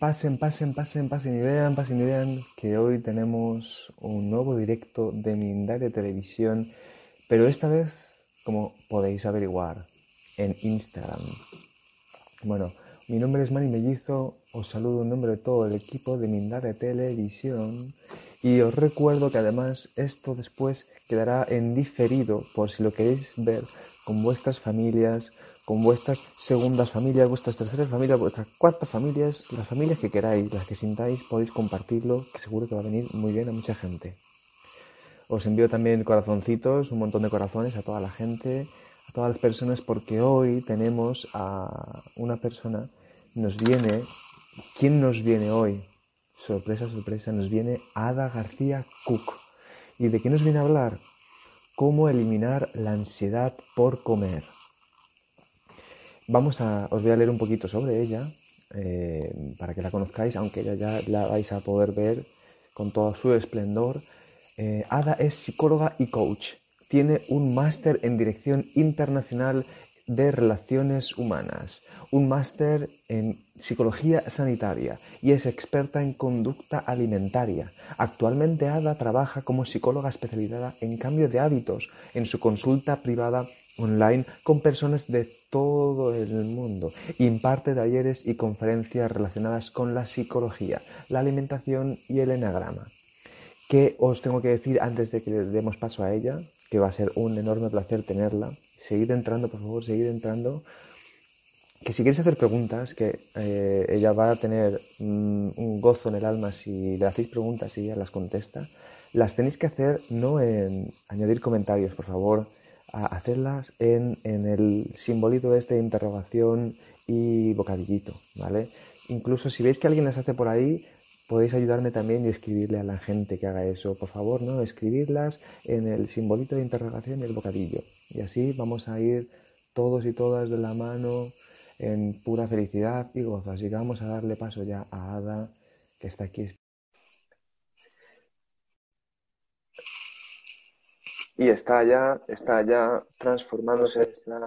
pasen, pasen, pasen, pasen y vean, pasen y vean que hoy tenemos un nuevo directo de Mindalia Televisión, pero esta vez, como podéis averiguar, en Instagram. Bueno, mi nombre es Manny Mellizo, os saludo en nombre de todo el equipo de Mindalia Televisión y os recuerdo que además esto después quedará en diferido por si lo queréis ver con vuestras familias, con vuestras segundas familias, vuestras terceras familias, vuestras cuartas familias, las familias que queráis, las que sintáis, podéis compartirlo, que seguro que va a venir muy bien a mucha gente. Os envío también corazoncitos, un montón de corazones a toda la gente, a todas las personas, porque hoy tenemos a una persona, nos viene, ¿quién nos viene hoy? Sorpresa, sorpresa, nos viene Ada García Cook. ¿Y de qué nos viene a hablar? Cómo eliminar la ansiedad por comer. Vamos a, os voy a leer un poquito sobre ella eh, para que la conozcáis, aunque ella ya la vais a poder ver con todo su esplendor. Eh, Ada es psicóloga y coach. Tiene un máster en dirección internacional de relaciones humanas, un máster en psicología sanitaria y es experta en conducta alimentaria. Actualmente Ada trabaja como psicóloga especializada en cambio de hábitos en su consulta privada online con personas de todo el mundo. Imparte talleres y conferencias relacionadas con la psicología, la alimentación y el enagrama. ¿Qué os tengo que decir antes de que demos paso a ella? Que va a ser un enorme placer tenerla. Seguid entrando, por favor, seguid entrando. Que si queréis hacer preguntas, que eh, ella va a tener mm, un gozo en el alma si le hacéis preguntas y ella las contesta. Las tenéis que hacer no en añadir comentarios, por favor a hacerlas en, el simbolito este de interrogación y bocadillito, ¿vale? Incluso si veis que alguien las hace por ahí, podéis ayudarme también y escribirle a la gente que haga eso. Por favor, ¿no? Escribirlas en el simbolito de interrogación y el bocadillo. Y así vamos a ir todos y todas de la mano en pura felicidad y gozo. Así que vamos a darle paso ya a Ada, que está aquí y está ya, está ya transformándose. Está...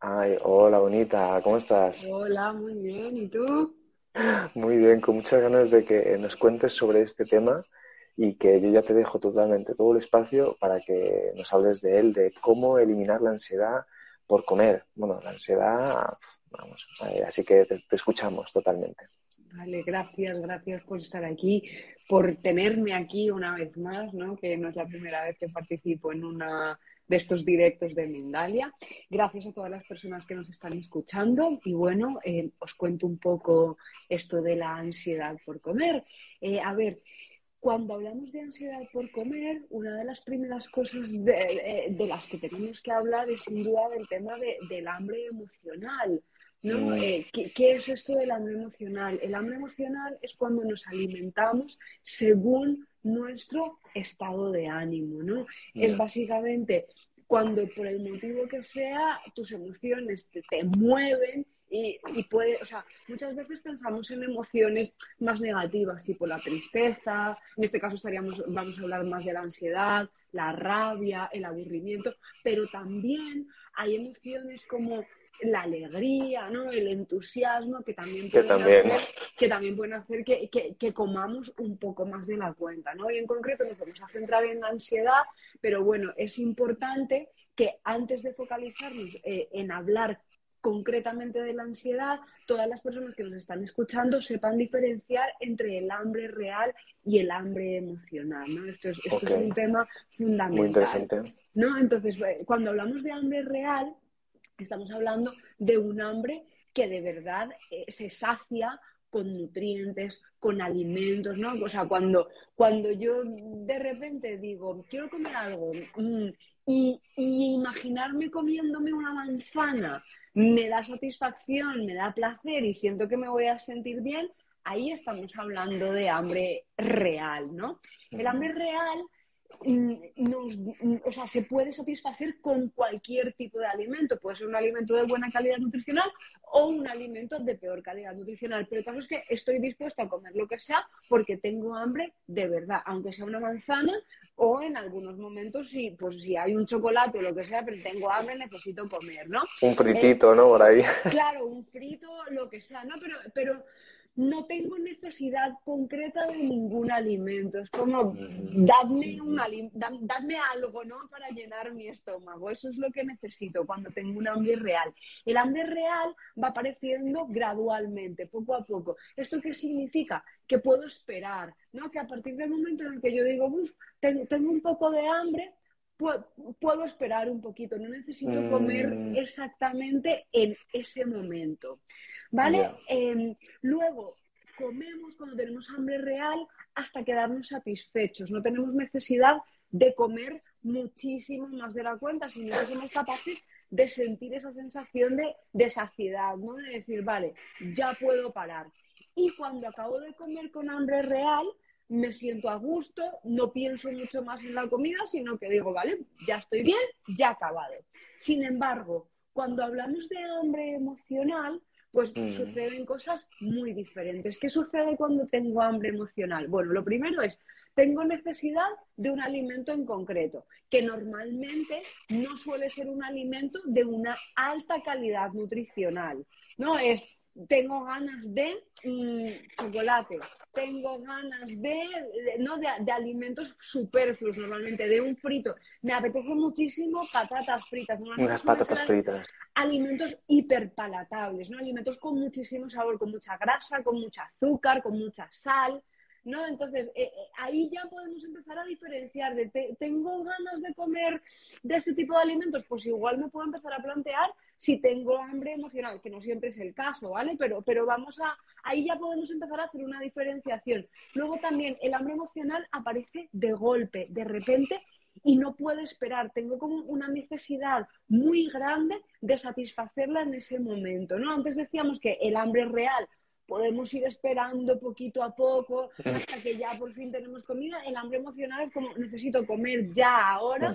Ay, hola bonita, ¿cómo estás? Hola, muy bien, ¿y tú? Muy bien, con muchas ganas de que nos cuentes sobre este tema y que yo ya te dejo totalmente todo el espacio para que nos hables de él, de cómo eliminar la ansiedad por comer. Bueno, la ansiedad, vamos, así que te escuchamos totalmente. Vale, gracias, gracias por estar aquí, por tenerme aquí una vez más, ¿no? Que no es la primera vez que participo en una de estos directos de Mindalia. Gracias a todas las personas que nos están escuchando y bueno, eh, os cuento un poco esto de la ansiedad por comer. Eh, a ver, cuando hablamos de ansiedad por comer, una de las primeras cosas de, las que tenemos que hablar es sin duda del tema del hambre emocional. ¿No? Eh, ¿qué, es esto del hambre emocional? El hambre emocional es cuando nos alimentamos según nuestro estado de ánimo, ¿no? Es básicamente cuando por el motivo que sea tus emociones te, mueven y, puede, o sea, muchas veces pensamos en emociones más negativas, tipo la tristeza, en este caso estaríamos, vamos a hablar más de la ansiedad, la rabia, el aburrimiento, pero también hay emociones como la alegría, ¿no? el entusiasmo que también pueden hacer, que también pueden hacer que, que, comamos un poco más de la cuenta. ¿no? Y en concreto nos vamos a centrar en la ansiedad, pero bueno, es importante que antes de focalizarnos eh, en hablar concretamente de la ansiedad, todas las personas que nos están escuchando sepan diferenciar entre el hambre real y el hambre emocional. ¿no? Esto, es, esto es un tema fundamental. Muy interesante. ¿no? Entonces, eh, cuando hablamos de hambre real, Estamos hablando de un hambre que de verdad eh, se sacia con nutrientes, con alimentos, ¿no? O sea, cuando, cuando yo de repente digo, quiero comer algo mm, y, imaginarme comiéndome una manzana me da satisfacción, me da placer y siento que me voy a sentir bien, ahí estamos hablando de hambre real, ¿no? El hambre real nos, mm, o sea, se puede satisfacer con cualquier tipo de alimento. Puede ser un alimento de buena calidad nutricional o un alimento de peor calidad nutricional. Pero el caso es que estoy dispuesto a comer lo que sea porque tengo hambre de verdad, aunque sea una manzana o en algunos momentos si, pues, si hay un chocolate o lo que sea, pero tengo hambre, necesito comer, ¿no? Un fritito, ¿no? Por ahí. Claro, un frito, lo que sea, ¿no? Pero, pero no tengo necesidad concreta de ningún alimento. Es como, dadme, un dadme algo, ¿no? Para llenar mi estómago. Eso es lo que necesito cuando tengo un hambre real. El hambre real va apareciendo gradualmente, poco a poco. ¿Esto qué significa? Que puedo esperar, ¿no? Que a partir del momento en el que yo digo, uff, tengo un poco de hambre, puedo, esperar un poquito, no necesito comer mm. exactamente en ese momento. ¿Vale? Em, luego, comemos cuando tenemos hambre real hasta quedarnos satisfechos. No tenemos necesidad de comer muchísimo más de la cuenta, sino que somos capaces de sentir esa sensación de, de saciedad, ¿no? De decir, vale, ya puedo parar. Y cuando acabo de comer con hambre real, me siento a gusto, no pienso mucho más en la comida, sino que digo, vale, ya estoy bien, ya acabado. Sin embargo, cuando hablamos de hambre emocional, pues mm. suceden cosas muy diferentes. ¿Qué sucede cuando tengo hambre emocional? Bueno, lo primero es, tengo necesidad de un alimento en concreto, que normalmente no suele ser un alimento de una alta calidad nutricional. No es tengo ganas de mm, chocolate, tengo ganas de, no, de, alimentos superfluos normalmente, de un frito. Me apetece muchísimo patatas fritas. Unas patatas fritas. Alimentos hiperpalatables, ¿no? Alimentos con muchísimo sabor, con mucha grasa, con mucha azúcar, con mucha sal. ¿no? Entonces, eh, eh, ahí ya podemos empezar a diferenciar de, ¿tengo ganas de comer de este tipo de alimentos? Pues igual me puedo empezar a plantear si tengo hambre emocional, que no siempre es el caso, ¿vale? Pero, pero vamos a, ahí ya podemos empezar a hacer una diferenciación. Luego también el hambre emocional aparece de golpe, de repente, y no puedo esperar. Tengo como una necesidad muy grande de satisfacerla en ese momento, ¿no? Antes decíamos que el hambre real podemos ir esperando poquito a poco hasta que ya por fin tenemos comida. El hambre emocional es como necesito comer ya ahora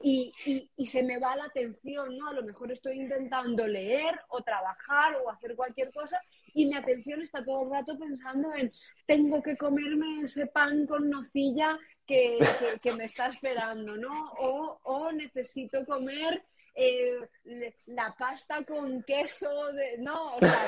Y, y, se me va la atención, ¿no? A lo mejor estoy intentando leer o trabajar o hacer cualquier cosa y mi atención está todo el rato pensando en tengo que comerme ese pan con nocilla que, que, me está esperando, ¿no? O, o necesito comer eh, la pasta con queso, de, no, o sea,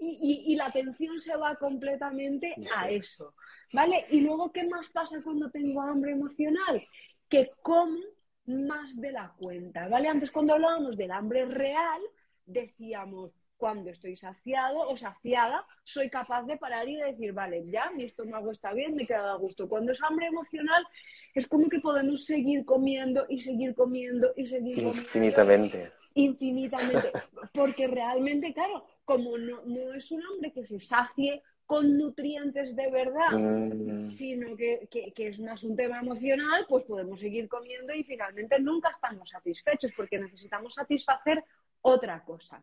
y, y, la atención se va completamente a eso, ¿vale? Y luego, ¿qué más pasa cuando tengo hambre emocional? Que como más de la cuenta, ¿vale? Antes cuando hablábamos del hambre real, decíamos, cuando estoy saciado o saciada, soy capaz de parar y decir, vale, ya, mi estómago está bien, me he quedado a gusto. Cuando es hambre emocional, es como que podemos seguir comiendo y seguir comiendo y seguir comiendo. Infinitamente. Infinitamente. Porque realmente, claro, como no, es un hambre que se sacie con nutrientes de verdad, mm. sino que, que, es más un tema emocional, pues podemos seguir comiendo y finalmente nunca estamos satisfechos porque necesitamos satisfacer otra cosa.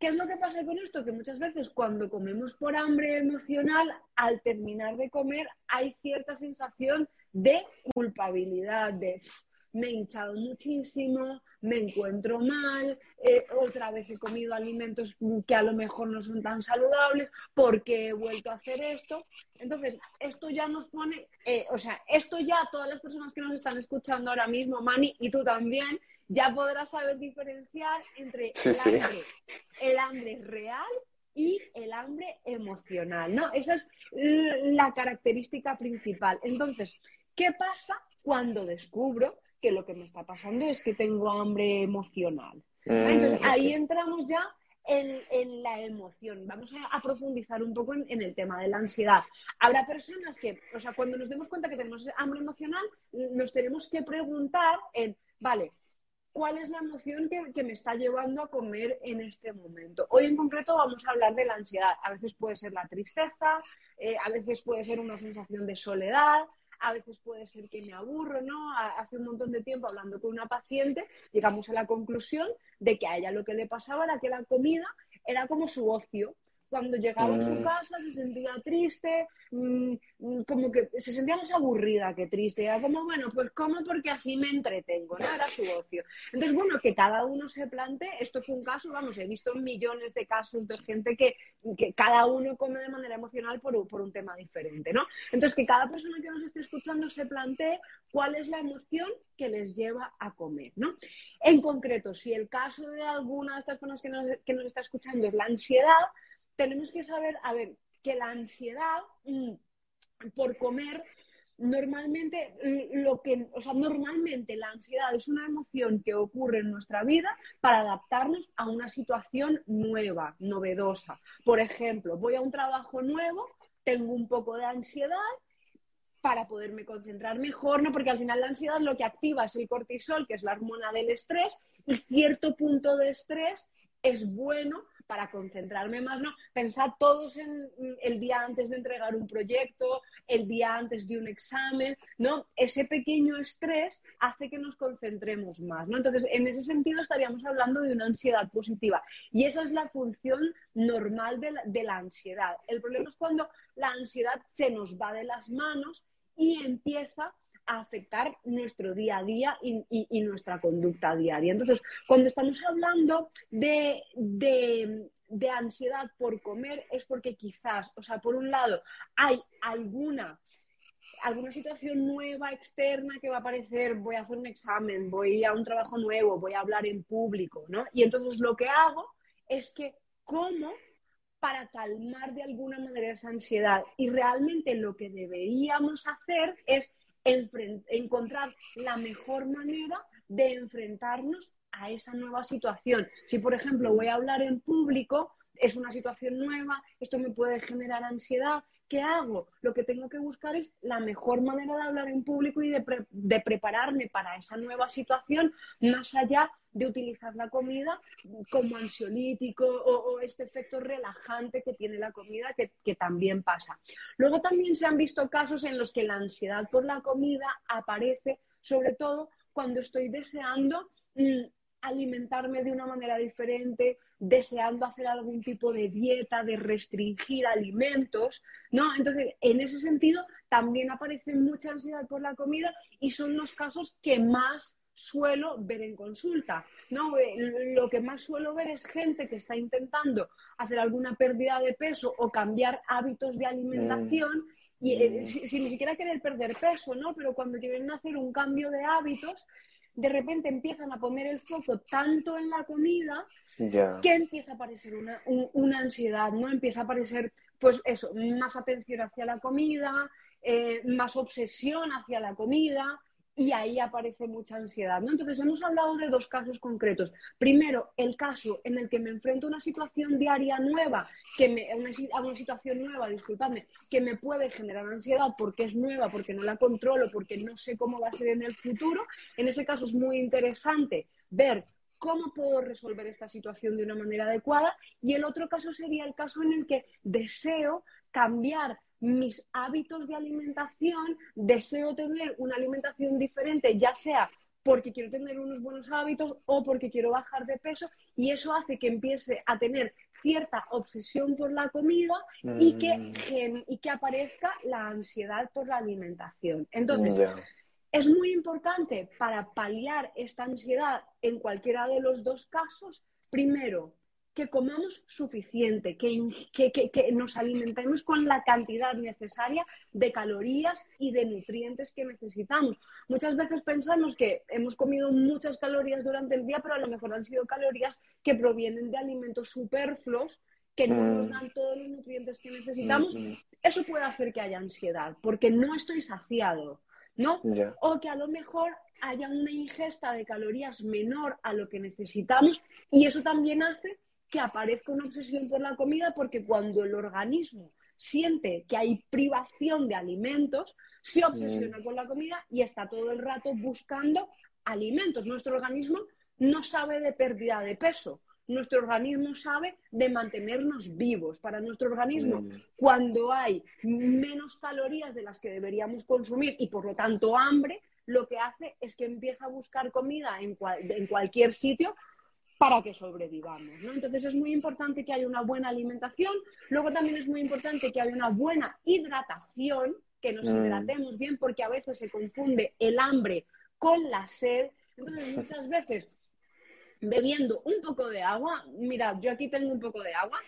¿Qué es lo que pasa con esto? Que muchas veces cuando comemos por hambre emocional, al terminar de comer hay cierta sensación de culpabilidad, de me he hinchado muchísimo, me encuentro mal, eh, otra vez he comido alimentos que a lo mejor no son tan saludables, porque he vuelto a hacer esto. Entonces, esto ya nos pone, eh, o sea, esto ya todas las personas que nos están escuchando ahora mismo, Mani, y tú también, ya podrás saber diferenciar entre el, Hambre, real y el hambre emocional, ¿no? Esa es la característica principal. Entonces, ¿qué pasa cuando descubro que lo que me está pasando es que tengo hambre emocional? Mm, Entonces, ahí entramos ya en, la emoción. Vamos a, profundizar un poco en, en, el tema de la ansiedad. Habrá personas que, o sea, cuando nos demos cuenta que tenemos hambre emocional, nos tenemos que preguntar en, vale, cuál es la emoción que, me está llevando a comer en este momento. Hoy en concreto vamos a hablar de la ansiedad. A veces puede ser la tristeza, eh, a veces puede ser una sensación de soledad, a veces puede ser que me aburro, ¿no? Hace un montón de tiempo hablando con una paciente, llegamos a la conclusión de que a ella lo que le pasaba era que la comida era como su ocio cuando llegaba a su mm. casa se sentía triste, mm, mm, como que se sentía más aburrida que triste. Era como, bueno, pues como porque así me entretengo, ¿no? Era su ocio. Entonces, bueno, que cada uno se plantee, esto fue un caso, vamos, he visto millones de casos de gente que, que cada uno come de manera emocional por, por un tema diferente, ¿no? Entonces, que cada persona que nos esté escuchando se plantee cuál es la emoción que les lleva a comer, ¿no? En concreto, si el caso de alguna de estas personas que nos, que nos está escuchando es la ansiedad, tenemos que saber, a ver, que la ansiedad mm, por comer normalmente lo que, o sea, normalmente la ansiedad es una emoción que ocurre en nuestra vida para adaptarnos a una situación nueva, novedosa. Por ejemplo, voy a un trabajo nuevo, tengo un poco de ansiedad para poderme concentrar mejor, ¿no? Porque al final la ansiedad lo que activa es el cortisol, que es la hormona del estrés, y cierto punto de estrés es bueno para concentrarme más, ¿no? Pensad todos en el día antes de entregar un proyecto, el día antes de un examen, ¿no? Ese pequeño estrés hace que nos concentremos más, ¿no? Entonces, en ese sentido estaríamos hablando de una ansiedad positiva. Y esa es la función normal de la, ansiedad. El problema es cuando la ansiedad se nos va de las manos y empieza afectar nuestro día a día y, nuestra conducta diaria. Entonces, cuando estamos hablando de, de, ansiedad por comer, es porque quizás, o sea, por un lado, hay alguna alguna situación nueva externa que va a aparecer, voy a hacer un examen, voy a un trabajo nuevo, voy a hablar en público, ¿no? Y entonces lo que hago es que como para calmar de alguna manera esa ansiedad. Y realmente lo que deberíamos hacer es encontrar la mejor manera de enfrentarnos a esa nueva situación. Si, por ejemplo, voy a hablar en público, es una situación nueva, esto me puede generar ansiedad, ¿qué hago? Lo que tengo que buscar es la mejor manera de hablar en público y de, prepararme para esa nueva situación, más allá de utilizar la comida como ansiolítico o, este efecto relajante que tiene la comida, que, también pasa. Luego también se han visto casos en los que la ansiedad por la comida aparece, sobre todo cuando estoy deseando mm, alimentarme de una manera diferente, deseando hacer algún tipo de dieta, de restringir alimentos, ¿no? Entonces, en ese sentido, también aparece mucha ansiedad por la comida y son los casos que más suelo ver en consulta, ¿no? Eh, lo que más suelo ver es gente que está intentando hacer alguna pérdida de peso o cambiar hábitos de alimentación y eh, mm. sin, ni siquiera querer perder peso, ¿no? Pero cuando quieren hacer un cambio de hábitos, de repente empiezan a poner el foco tanto en la comida que empieza a aparecer una, una, ansiedad, ¿no? Empieza a aparecer, pues eso, más atención hacia la comida, eh, más obsesión hacia la comida, y ahí aparece mucha ansiedad. ¿no? Entonces, hemos hablado de dos casos concretos. Primero, el caso en el que me enfrento a una situación diaria nueva, que me, a, una, situación nueva, disculpadme, que me puede generar ansiedad porque es nueva, porque no la controlo, porque no sé cómo va a ser en el futuro. En ese caso es muy interesante ver cómo puedo resolver esta situación de una manera adecuada. Y el otro caso sería el caso en el que deseo cambiar mis hábitos de alimentación, deseo tener una alimentación diferente, ya sea porque quiero tener unos buenos hábitos o porque quiero bajar de peso y eso hace que empiece a tener cierta obsesión por la comida y, que, mm. y que aparezca la ansiedad por la alimentación. Entonces, es muy importante para paliar esta ansiedad en cualquiera de los dos casos, primero, que comamos suficiente, que, nos alimentemos con la cantidad necesaria de calorías y de nutrientes que necesitamos. Muchas veces pensamos que hemos comido muchas calorías durante el día, pero a lo mejor han sido calorías que provienen de alimentos superfluos que no nos mm. dan todos los nutrientes que necesitamos. Mm, mm. Eso puede hacer que haya ansiedad, porque no estoy saciado, ¿no? O que a lo mejor haya una ingesta de calorías menor a lo que necesitamos y eso también hace que aparezca una obsesión por la comida porque cuando el organismo siente que hay privación de alimentos, se obsesiona mm. con la comida y está todo el rato buscando alimentos. Nuestro organismo no sabe de pérdida de peso, nuestro organismo sabe de mantenernos vivos. Para nuestro organismo, mm. cuando hay menos calorías de las que deberíamos consumir y por lo tanto hambre, lo que hace es que empieza a buscar comida en, en cualquier sitio para que sobrevivamos. ¿no? Entonces es muy importante que haya una buena alimentación, luego también es muy importante que haya una buena hidratación, que nos mm. hidratemos bien, porque a veces se confunde el hambre con la sed. Entonces muchas veces bebiendo un poco de agua, mirad, yo aquí tengo un poco de agua.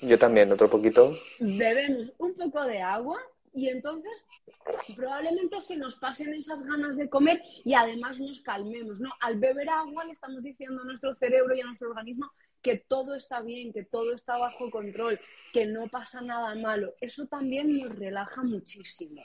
Yo también, otro poquito. Bebemos un poco de agua y entonces probablemente se nos pasen esas ganas de comer y además nos calmemos, ¿no? Al beber agua le estamos diciendo a nuestro cerebro y a nuestro organismo que todo está bien, que todo está bajo control, que no pasa nada malo. Eso también nos relaja muchísimo.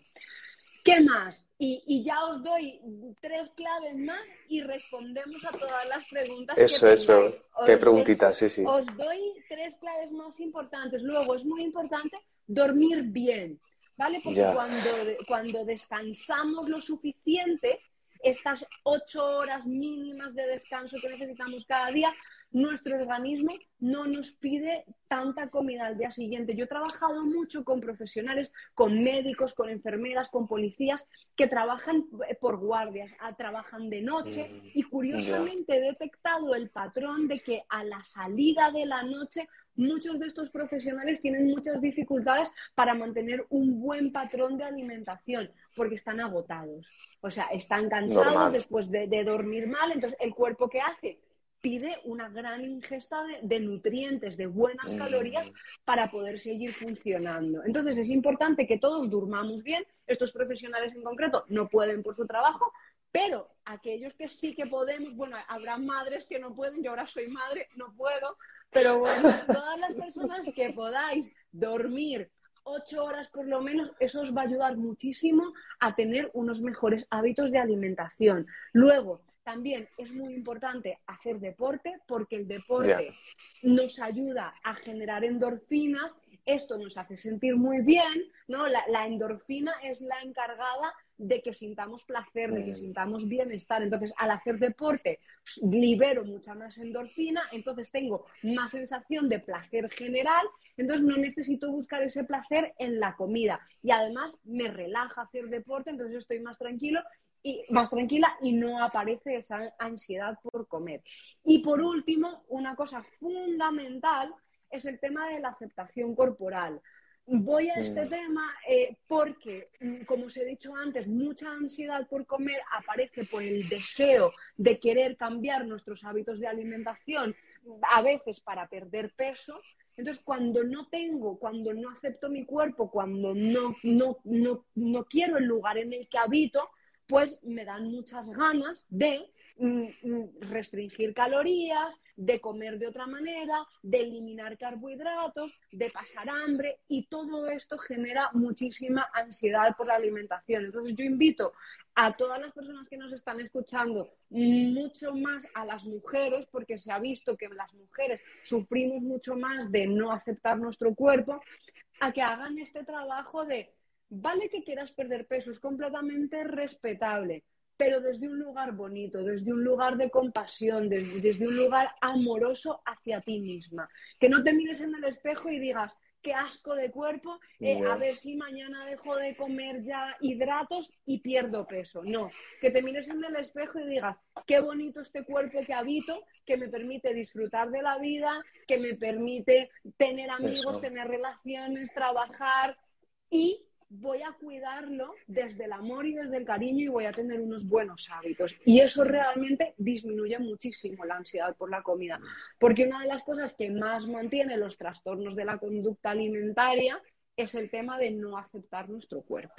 ¿Qué más? Y, ya os doy tres claves más y respondemos a todas las preguntas. Eso, que eso. Qué preguntitas, sí, sí. Os doy tres claves más importantes. Luego, es muy importante dormir bien, ¿vale? Porque cuando, cuando descansamos lo suficiente, estas ocho horas mínimas de descanso que necesitamos cada día, nuestro organismo no nos pide tanta comida al día siguiente. Yo he trabajado mucho con profesionales, con médicos, con enfermeras, con policías que trabajan eh, por guardias, ah, trabajan de noche mm, y curiosamente he detectado el patrón de que a la salida de la noche muchos de estos profesionales tienen muchas dificultades para mantener un buen patrón de alimentación porque están agotados. O sea, están cansados después de, de dormir mal, entonces el cuerpo que hace pide una gran ingesta de, nutrientes, de buenas mm. calorías para poder seguir funcionando. Entonces es importante que todos durmamos bien. Estos profesionales en concreto no pueden por su trabajo, pero aquellos que sí que podemos, bueno, habrá madres que no pueden, yo ahora soy madre, no puedo, pero bueno, todas las personas que podáis dormir ocho horas por lo menos, eso os va a ayudar muchísimo a tener unos mejores hábitos de alimentación. Luego, también es muy importante hacer deporte porque el deporte nos ayuda a generar endorfinas, esto nos hace sentir muy bien, ¿no? La, endorfina es la encargada de que sintamos placer, de que mm. sintamos bienestar. Entonces, al hacer deporte, libero mucha más endorfina, entonces tengo más sensación de placer general, entonces no necesito buscar ese placer en la comida. Y además me relaja hacer deporte, entonces estoy más tranquilo y más tranquila y no aparece esa ansiedad por comer. Y por último, una cosa fundamental es el tema de la aceptación corporal. Voy a este tema eh, porque, mm, como os he dicho antes, mucha ansiedad por comer aparece por el deseo de querer cambiar nuestros hábitos de alimentación, a veces para perder peso. Entonces, cuando no tengo, cuando no acepto mi cuerpo, cuando no, no, no, no quiero el lugar en el que habito, pues me dan muchas ganas de restringir calorías, de comer de otra manera, de eliminar carbohidratos, de pasar hambre y todo esto genera muchísima ansiedad por la alimentación. Entonces yo invito a todas las personas que nos están escuchando, mucho más a las mujeres, porque se ha visto que las mujeres sufrimos mucho más de no aceptar nuestro cuerpo, a que hagan este trabajo de Vale que quieras perder peso, es completamente respetable, pero desde un lugar bonito, desde un lugar de compasión, desde, un lugar amoroso hacia ti misma. Que no te mires en el espejo y digas, qué asco de cuerpo, eh, a ver si mañana dejo de comer ya hidratos y pierdo peso. No, que te mires en el espejo y digas, qué bonito este cuerpo que habito, que me permite disfrutar de la vida, que me permite tener amigos, tener relaciones, trabajar y voy a cuidarlo desde el amor y desde el cariño y voy a tener unos buenos hábitos. Y eso realmente disminuye muchísimo la ansiedad por la comida. Porque una de las cosas que más mantiene los trastornos de la conducta alimentaria es el tema de no aceptar nuestro cuerpo.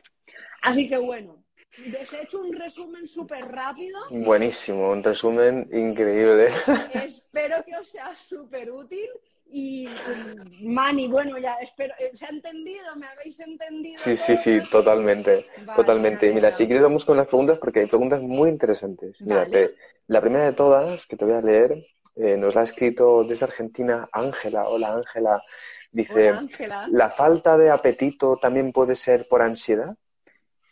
Así que bueno, les he hecho un resumen súper rápido. Buenísimo, un resumen increíble. Espero que os sea súper útil y Mani, bueno, ya espero, eh, ¿se ha entendido? ¿Me habéis entendido? Sí, sí, sí, totalmente, totalmente. Mira, si quieres vamos con las preguntas porque hay preguntas muy interesantes. Mira, la primera de todas que te voy a leer eh, nos la ha escrito desde Argentina Ángela. Hola Ángela. Dice, ¿la falta de apetito también puede ser por ansiedad?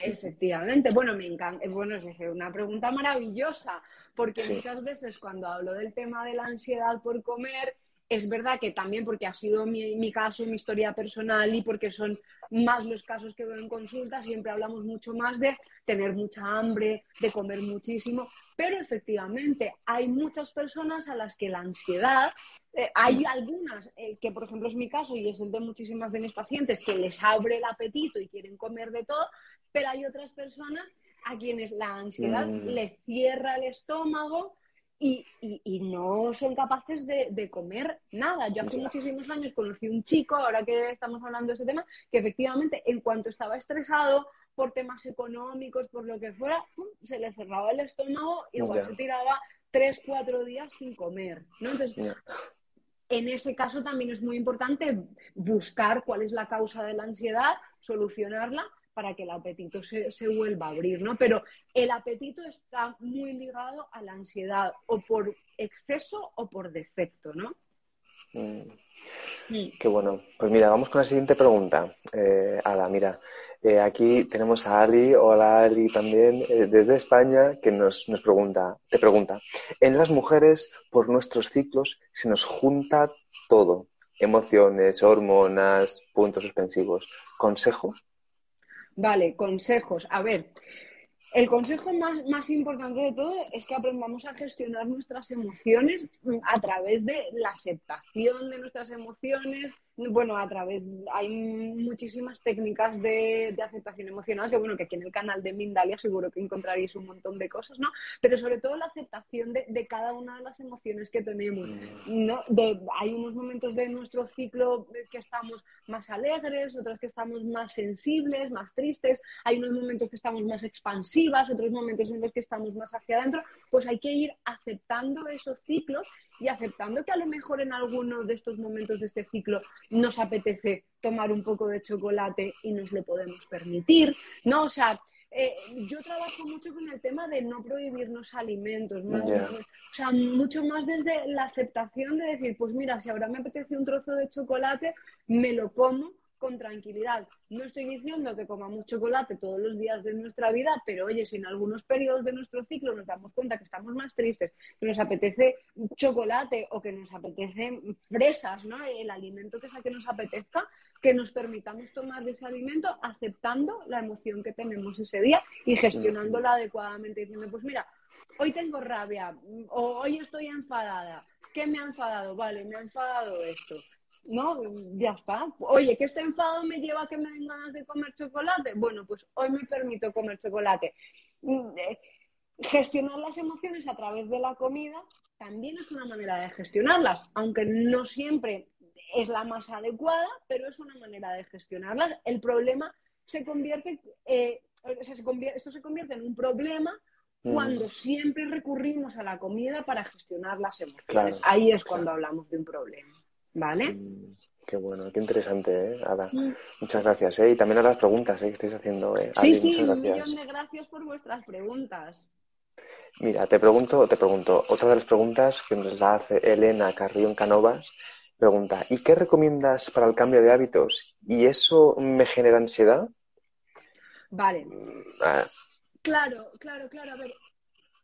Efectivamente, bueno, me encanta, bueno, es una pregunta maravillosa, porque muchas veces cuando hablo del tema de la ansiedad por comer, es verdad que también porque ha sido mi, caso, mi historia personal y porque son más los casos que veo en consulta, siempre hablamos mucho más de tener mucha hambre, de comer muchísimo, pero efectivamente hay muchas personas a las que la ansiedad, eh, hay algunas eh, que por ejemplo es mi caso y es el de muchísimas de mis pacientes que les abre el apetito y quieren comer de todo, pero hay otras personas a quienes la ansiedad mm. les cierra el estómago, y, no son capaces de, comer nada. Yo hace muchísimos años conocí un chico, ahora que estamos hablando de ese tema, que efectivamente en cuanto estaba estresado por temas económicos, por lo que fuera, se le cerraba el estómago y igual se tiraba tres, cuatro días sin comer. ¿no? Entonces, en ese caso también es muy importante buscar cuál es la causa de la ansiedad, solucionarla para que el apetito se, vuelva a abrir, ¿no? Pero el apetito está muy ligado a la ansiedad, o por exceso o por defecto, ¿no? Mm. Mm. Qué bueno. Pues mira, vamos con la siguiente pregunta. Eh, Ada, mira, eh, aquí tenemos a Ali, hola Ali también, eh, desde España, que nos, nos pregunta, te pregunta, en las mujeres, por nuestros ciclos, se nos junta todo, emociones, hormonas, puntos suspensivos. ¿Consejo? Vale, consejos. A ver, el consejo más, más, importante de todo es que aprendamos a gestionar nuestras emociones a través de la aceptación de nuestras emociones, bueno, a través, hay muchísimas técnicas de, aceptación emocional, que bueno, que aquí en el canal de Mindalia seguro que encontraréis un montón de cosas, ¿no? Pero sobre todo la aceptación de, cada una de las emociones que tenemos, ¿no? hay unos momentos de nuestro ciclo que estamos más alegres, otros que estamos más sensibles, más tristes, hay unos momentos que estamos más expansivas, otros momentos en los que estamos más hacia adentro, pues hay que ir aceptando esos ciclos y aceptando que a lo mejor en alguno de estos momentos de este ciclo nos apetece tomar un poco de chocolate y nos lo podemos permitir, ¿no? O sea, eh, yo trabajo mucho con el tema de no prohibirnos alimentos, o sea, mucho más desde la aceptación de decir, pues mira, si ahora me apetece un trozo de chocolate, me lo como con tranquilidad. No estoy diciendo que comamos chocolate todos los días de nuestra vida, pero oye, si en algunos periodos de nuestro ciclo nos damos cuenta que estamos más tristes, que nos apetece chocolate o que nos apetece fresas, ¿no? El alimento que sea que nos apetezca, que nos permitamos tomar ese alimento aceptando la emoción que tenemos ese día y gestionándola adecuadamente, diciendo, pues mira, hoy tengo rabia o hoy estoy enfadada. ¿Qué me ha enfadado? Vale, me ha enfadado esto ¿no? Ya está. Oye, que este enfado me lleva a que me den ganas de comer chocolate. Bueno, pues hoy me permito comer chocolate. Mm, eh, gestionar las emociones a través de la comida también es una manera de gestionarlas, aunque no siempre es la más adecuada, pero es una manera de gestionarlas. El problema se convierte, eh, esto se convierte en un problema mm. cuando siempre recurrimos a la comida para gestionar las emociones. Ahí es cuando hablamos de un problema. ¿Vale? Qué bueno, qué interesante, ¿eh, Ada? Muchas gracias, ¿eh? Y también a las preguntas ¿eh? que estáis haciendo. ¿eh? sí, sí, un millón de gracias por vuestras preguntas. Mira, te pregunto, te pregunto, otra de las preguntas que nos la hace Elena Carrión Canovas, pregunta, ¿y qué recomiendas para el cambio de hábitos? ¿Y eso me genera ansiedad? Vale. Mm, ah. Claro, claro, claro. A ver,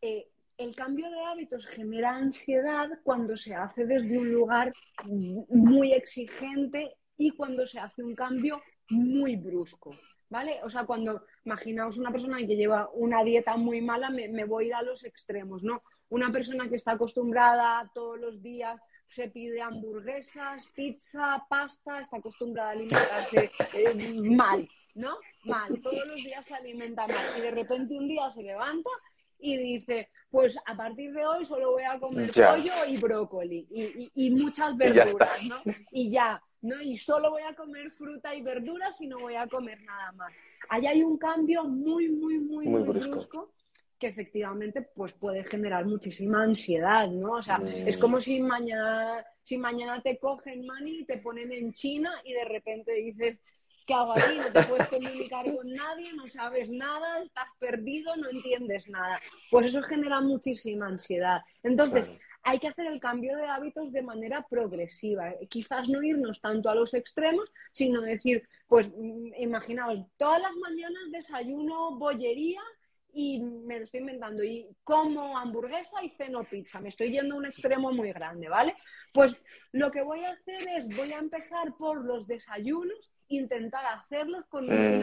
eh, el cambio de hábitos genera ansiedad cuando se hace desde un lugar muy exigente y cuando se hace un cambio muy brusco. ¿Vale? O sea, cuando imaginaos una persona que lleva una dieta muy mala, me, voy a ir a los extremos, ¿no? Una persona que está acostumbrada todos los días se pide hamburguesas, pizza, pasta, está acostumbrada a alimentarse eh, mal, ¿no? Mal, todos los días se alimenta mal y de repente un día se levanta y dice, pues a partir de hoy solo voy a comer pollo y brócoli y, muchas verduras, ¿no? Y ya, ¿no? Y solo voy a comer fruta y verduras y no voy a comer nada más. Ahí hay un cambio muy, muy, muy, muy, brusco. que efectivamente pues puede generar muchísima ansiedad, ¿no? O sea, es como si mañana, si mañana te cogen, mani, y te ponen en China y de repente dices, ¿qué hago aquí? No te puedes comunicar con nadie, no sabes nada, estás perdido, no entiendes nada. Pues eso genera muchísima ansiedad. Entonces, hay que hacer el cambio de hábitos de manera progresiva. Quizás no irnos tanto a los extremos, sino decir, pues mm, imaginaos, todas las mañanas desayuno bollería y me lo estoy inventando y como hamburguesa y ceno pizza. Me estoy yendo a un extremo muy grande, ¿vale? Pues lo que voy a hacer es, voy a empezar por los desayunos intentar hacerlos con, mm.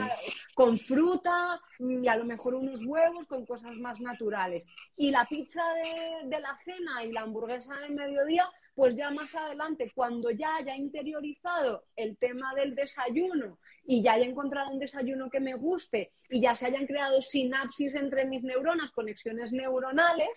con fruta y a lo mejor unos huevos, con cosas más naturales. Y la pizza de, de la cena y la hamburguesa del mediodía, pues ya más adelante, cuando ya haya interiorizado el tema del desayuno y ya haya encontrado un desayuno que me guste y ya se hayan creado sinapsis entre mis neuronas, conexiones neuronales,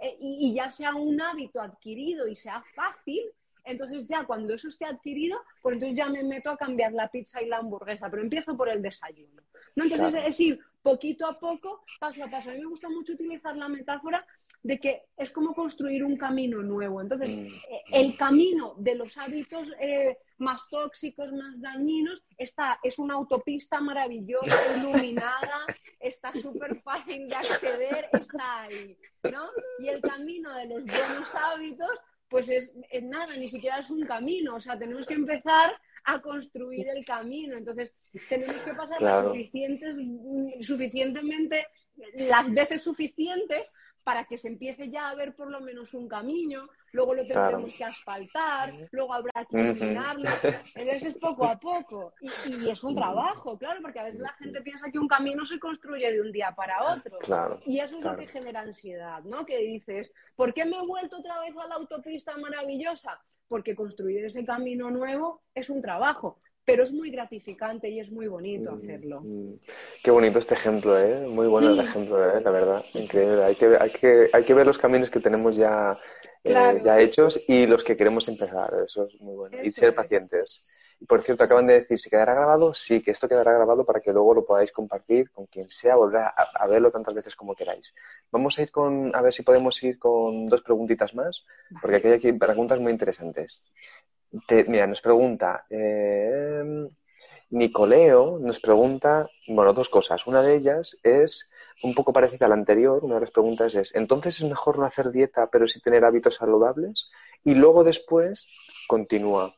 eh, y, ya sea un hábito adquirido y sea fácil, entonces ya cuando eso esté adquirido, pues entonces ya me meto a cambiar la pizza y la hamburguesa, pero empiezo por el desayuno. ¿no? Entonces es ir poquito a poco, paso a paso. A mí me gusta mucho utilizar la metáfora de que es como construir un camino nuevo. Entonces, Mm. eh, el camino de los hábitos eh, más tóxicos, más dañinos, está, es una autopista maravillosa, iluminada, está súper fácil de acceder, está ahí, ¿no? Y el camino de los buenos hábitos, pues es, es nada, ni siquiera es un camino, o sea, tenemos que empezar a construir el camino. Entonces, tenemos que pasar Claro. suficientes, suficientemente, las veces suficientes para que se empiece ya a ver por lo menos un camino, luego lo Claro. tendremos que asfaltar, luego habrá que Ujú. iluminarlo. Entonces es poco a poco. Y, y es un trabajo, claro, porque a veces la gente piensa que un camino se construye de un día para otro. Claro, Y eso es claro. lo que genera ansiedad, ¿no? Que dices, ¿por qué me he vuelto otra vez a la autopista maravillosa? Porque construir ese camino nuevo es un trabajo, pero es muy gratificante y es muy bonito hacerlo. Mm, Qué bonito este ejemplo, ¿eh? Muy bueno el ejemplo, ¿eh? La verdad, increíble. Hay que, hay que, hay que ver los caminos que tenemos ya, eh, ya hechos y los que queremos empezar. Eso es muy bueno. y ser es. pacientes. Y por cierto, acaban de decir, si quedará grabado, sí, que esto quedará grabado para que luego lo podáis compartir con quien sea, volver a, a verlo tantas veces como queráis. Vamos a ir con, a ver si podemos ir con dos preguntitas más, porque aquí hay preguntas muy interesantes. Mira, nos pregunta, eh, Nicoleo nos pregunta, bueno, dos cosas. Una de ellas es un poco parecida a la anterior. Una de las preguntas es, ¿entonces es mejor no hacer dieta pero sí tener hábitos saludables? Y luego después continúa.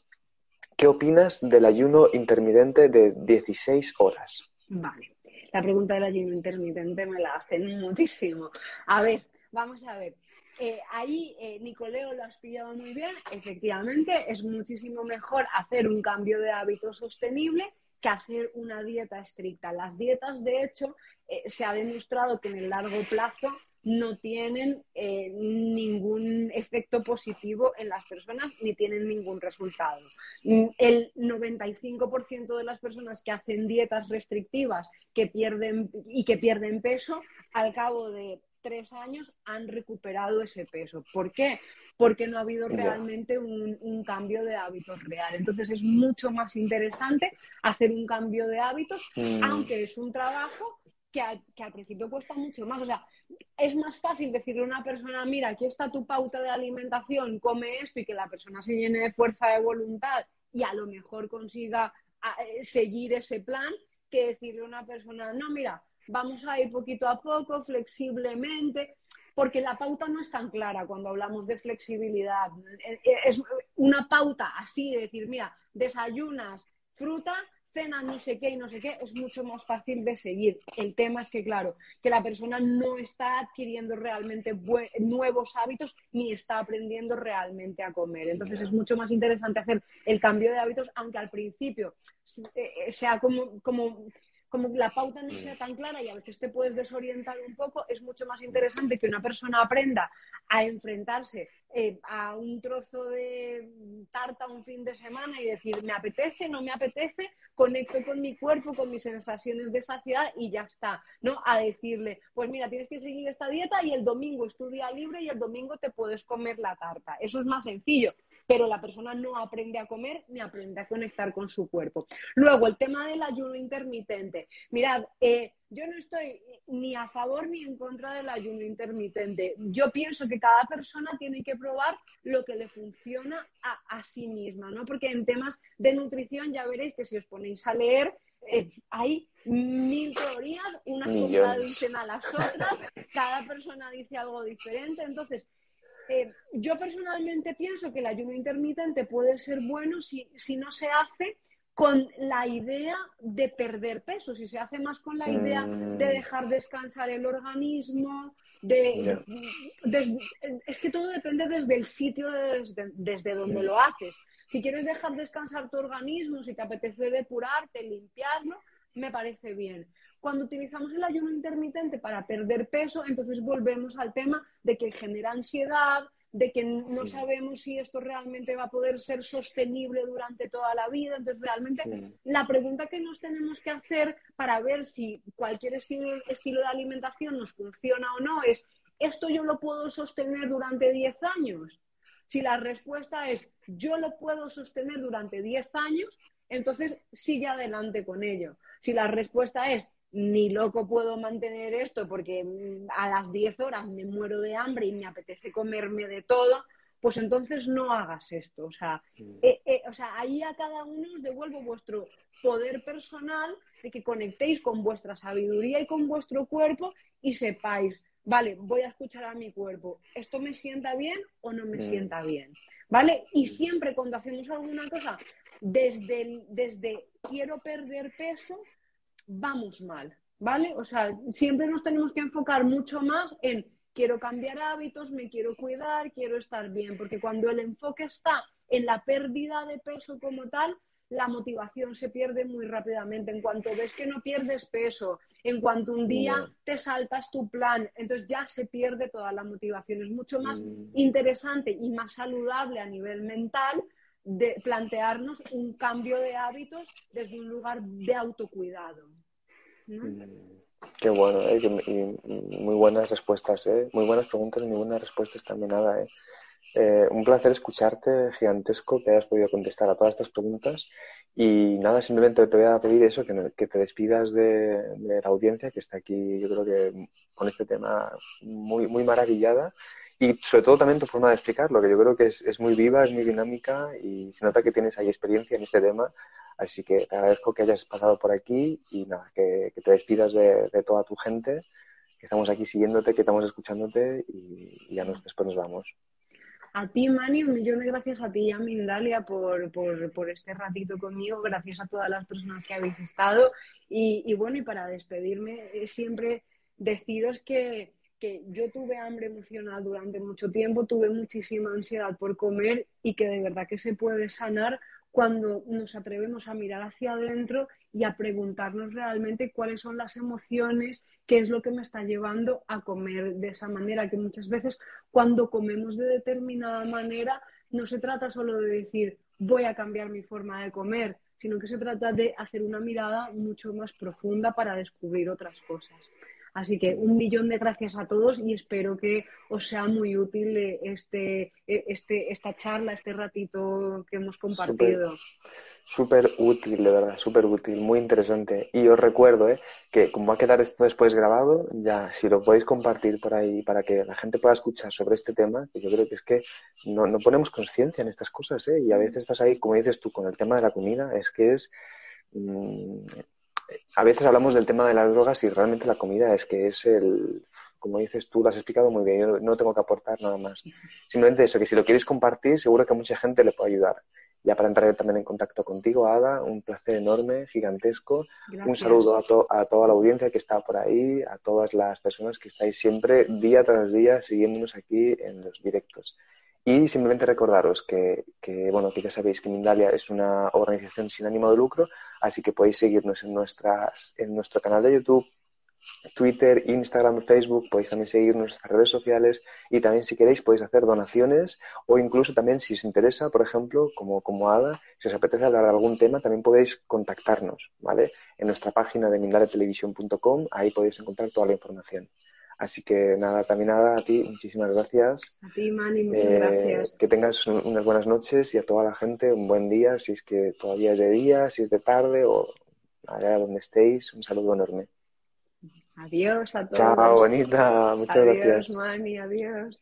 ¿Qué opinas del ayuno intermitente de 16 horas? Vale. La pregunta del ayuno intermitente me la hacen muchísimo. A ver, vamos a ver. Eh, ahí, eh, Nicoleo, lo has pillado muy bien. Efectivamente, es muchísimo mejor hacer un cambio de hábito sostenible que hacer una dieta estricta. Las dietas, de hecho, eh, se ha demostrado que en el largo plazo no tienen eh, ningún efecto positivo en las personas ni tienen ningún resultado. Mm, El 95% de las personas que hacen dietas restrictivas que pierden, y que pierden peso, al cabo de tres años han recuperado ese peso. ¿Por qué? Porque no ha habido realmente un, un cambio de hábitos real. Entonces es mucho más interesante hacer un cambio de hábitos, Mm. aunque es un trabajo que, a- que al principio cuesta mucho más. O sea, es más fácil decirle a una persona, mira, aquí está tu pauta de alimentación, come esto y que la persona se llene de fuerza de voluntad y a lo mejor consiga a- eh, seguir ese plan, que decirle a una persona, no, mira, vamos a ir poquito a poco, flexiblemente, porque la pauta no es tan clara cuando hablamos de flexibilidad. Eh, eh, Es una pauta así de decir, mira, desayunas fruta, cenas no sé qué y no sé qué, es mucho más fácil de seguir. El tema es que, claro, que la persona no está adquiriendo realmente nuevos hábitos ni está aprendiendo realmente a comer. Entonces es mucho más interesante hacer el cambio de hábitos, aunque al principio eh, sea como, como como la pauta no sea tan clara y a veces te puedes desorientar un poco, es mucho más interesante que una persona aprenda a enfrentarse eh, a un trozo de tarta un fin de semana y decir, me apetece, no me apetece, conecto con mi cuerpo, con mis sensaciones de saciedad y ya está, ¿no? A decirle, pues mira, tienes que seguir esta dieta y el domingo es tu día libre y el domingo te puedes comer la tarta. Eso es más sencillo pero la persona no aprende a comer ni aprende a conectar con su cuerpo. Luego, el tema del ayuno intermitente. Mirad, eh, yo no estoy ni a favor ni en contra del ayuno intermitente. Yo pienso que cada persona tiene que probar lo que le funciona a, a sí misma, ¿no? Porque en temas de nutrición ya veréis que si os ponéis a leer, eh, hay mil teorías, unas contradicen a las otras, cada persona dice algo diferente, entonces eh, yo personalmente pienso que el ayuno intermitente puede ser bueno si, si no se hace con la idea de perder peso, si se hace más con la idea Mm. de dejar descansar el organismo, de, es que todo depende desde el sitio desde, desde donde lo haces. Si quieres dejar descansar tu organismo, si te apetece depurarte, limpiarlo, me parece bien. Cuando utilizamos el ayuno intermitente para perder peso, entonces volvemos al tema de que genera ansiedad, de que no sabemos si esto realmente va a poder ser sostenible durante toda la vida. Entonces, realmente Sí. la pregunta que nos tenemos que hacer para ver si cualquier estilo, estilo de alimentación nos funciona o no es, ¿esto yo lo puedo sostener durante 10 años? Si la respuesta es, yo lo puedo sostener durante 10 años, entonces sigue adelante con ello. Si la respuesta es, ni loco puedo mantener esto porque mm, a las 10 horas me muero de hambre y me apetece comerme de todo, pues entonces no hagas esto. O sea, mm. eh, eh, o sea, ahí a cada uno os devuelvo vuestro poder personal de que conectéis con vuestra sabiduría y con vuestro cuerpo y sepáis, vale, voy a escuchar a mi cuerpo, ¿esto me sienta bien o no me mm. sienta bien? ¿Vale? Y siempre cuando hacemos alguna cosa, desde, desde quiero perder peso, vamos mal, ¿vale? O sea, siempre nos tenemos que enfocar mucho más en quiero cambiar hábitos, me quiero cuidar, quiero estar bien, porque cuando el enfoque está en la pérdida de peso como tal, la motivación se pierde muy rápidamente. En cuanto ves que no pierdes peso, en cuanto un día te saltas tu plan, entonces ya se pierde toda la motivación. Es mucho más mm. interesante y más saludable a nivel mental de plantearnos un cambio de hábitos desde un lugar de autocuidado. Mm, qué bueno, ¿eh? y, muy buenas respuestas, ¿eh? muy buenas preguntas y muy buenas respuestas también. ¿eh? ¿eh? un placer escucharte, gigantesco, que hayas podido contestar a todas estas preguntas. Y nada, simplemente te voy a pedir eso, que, que te despidas de, de, la audiencia que está aquí, yo creo que con este tema muy, muy maravillada y sobre todo también tu forma de explicarlo, que yo creo que es, es, muy viva, es muy dinámica y se nota que tienes ahí experiencia en este tema. Así que te agradezco que hayas pasado por aquí y nada, que, que te despidas de, de, toda tu gente, que estamos aquí siguiéndote, que estamos escuchándote y, y ya nos, después nos vamos. A ti, Mani, un millón de gracias a ti y a Mindalia por, por, por, este ratito conmigo. Gracias a todas las personas que habéis estado. Y, y bueno, y para despedirme, siempre deciros que, que yo tuve hambre emocional durante mucho tiempo, tuve muchísima ansiedad por comer y que de verdad que se puede sanar cuando nos atrevemos a mirar hacia adentro y a preguntarnos realmente cuáles son las emociones, qué es lo que me está llevando a comer de esa manera, que muchas veces cuando comemos de determinada manera no se trata solo de decir voy a cambiar mi forma de comer, sino que se trata de hacer una mirada mucho más profunda para descubrir otras cosas. Así que un millón de gracias a todos y espero que os sea muy útil este, este, esta charla, este ratito que hemos compartido. Súper útil, de verdad, súper útil, muy interesante. Y os recuerdo ¿eh? que como va a quedar esto después grabado, ya si lo podéis compartir por ahí para que la gente pueda escuchar sobre este tema, que yo creo que es que no, no ponemos conciencia en estas cosas, ¿eh? y a veces estás ahí, como dices tú, con el tema de la comida, es que es... Mmm, a veces hablamos del tema de las drogas y realmente la comida es que es el, como dices tú, lo has explicado muy bien, yo no tengo que aportar nada más. Simplemente eso, que si lo quieres compartir, seguro que a mucha gente le puede ayudar. Ya para entrar también en contacto contigo, Ada, un placer enorme, gigantesco. Un saludo a, a, toda la audiencia que está por ahí, a todas las personas que estáis siempre, día tras día, siguiéndonos aquí en los directos. Y simplemente recordaros que, que, bueno, que ya sabéis que Mindalia es una organización sin ánimo de lucro, así que podéis seguirnos en, nuestras, en nuestro canal de YouTube, Twitter, Instagram, Facebook, podéis también seguir nuestras redes sociales y también si queréis podéis hacer donaciones o incluso también si os interesa, por ejemplo, como, como Ada, si os apetece hablar de algún tema, también podéis contactarnos, ¿vale? En nuestra página de mindaliatelevisión.com, ahí podéis encontrar toda la información. Así que nada, también nada, a ti, muchísimas gracias. A ti, Mani, muchas eh, gracias. Que tengas unas buenas noches y a toda la gente un buen día, si es que todavía es de día, si es de tarde o allá donde estéis. Un saludo enorme. Adiós a todos. Chao, bonita. Muchas adiós, gracias. Adiós, Mani, adiós.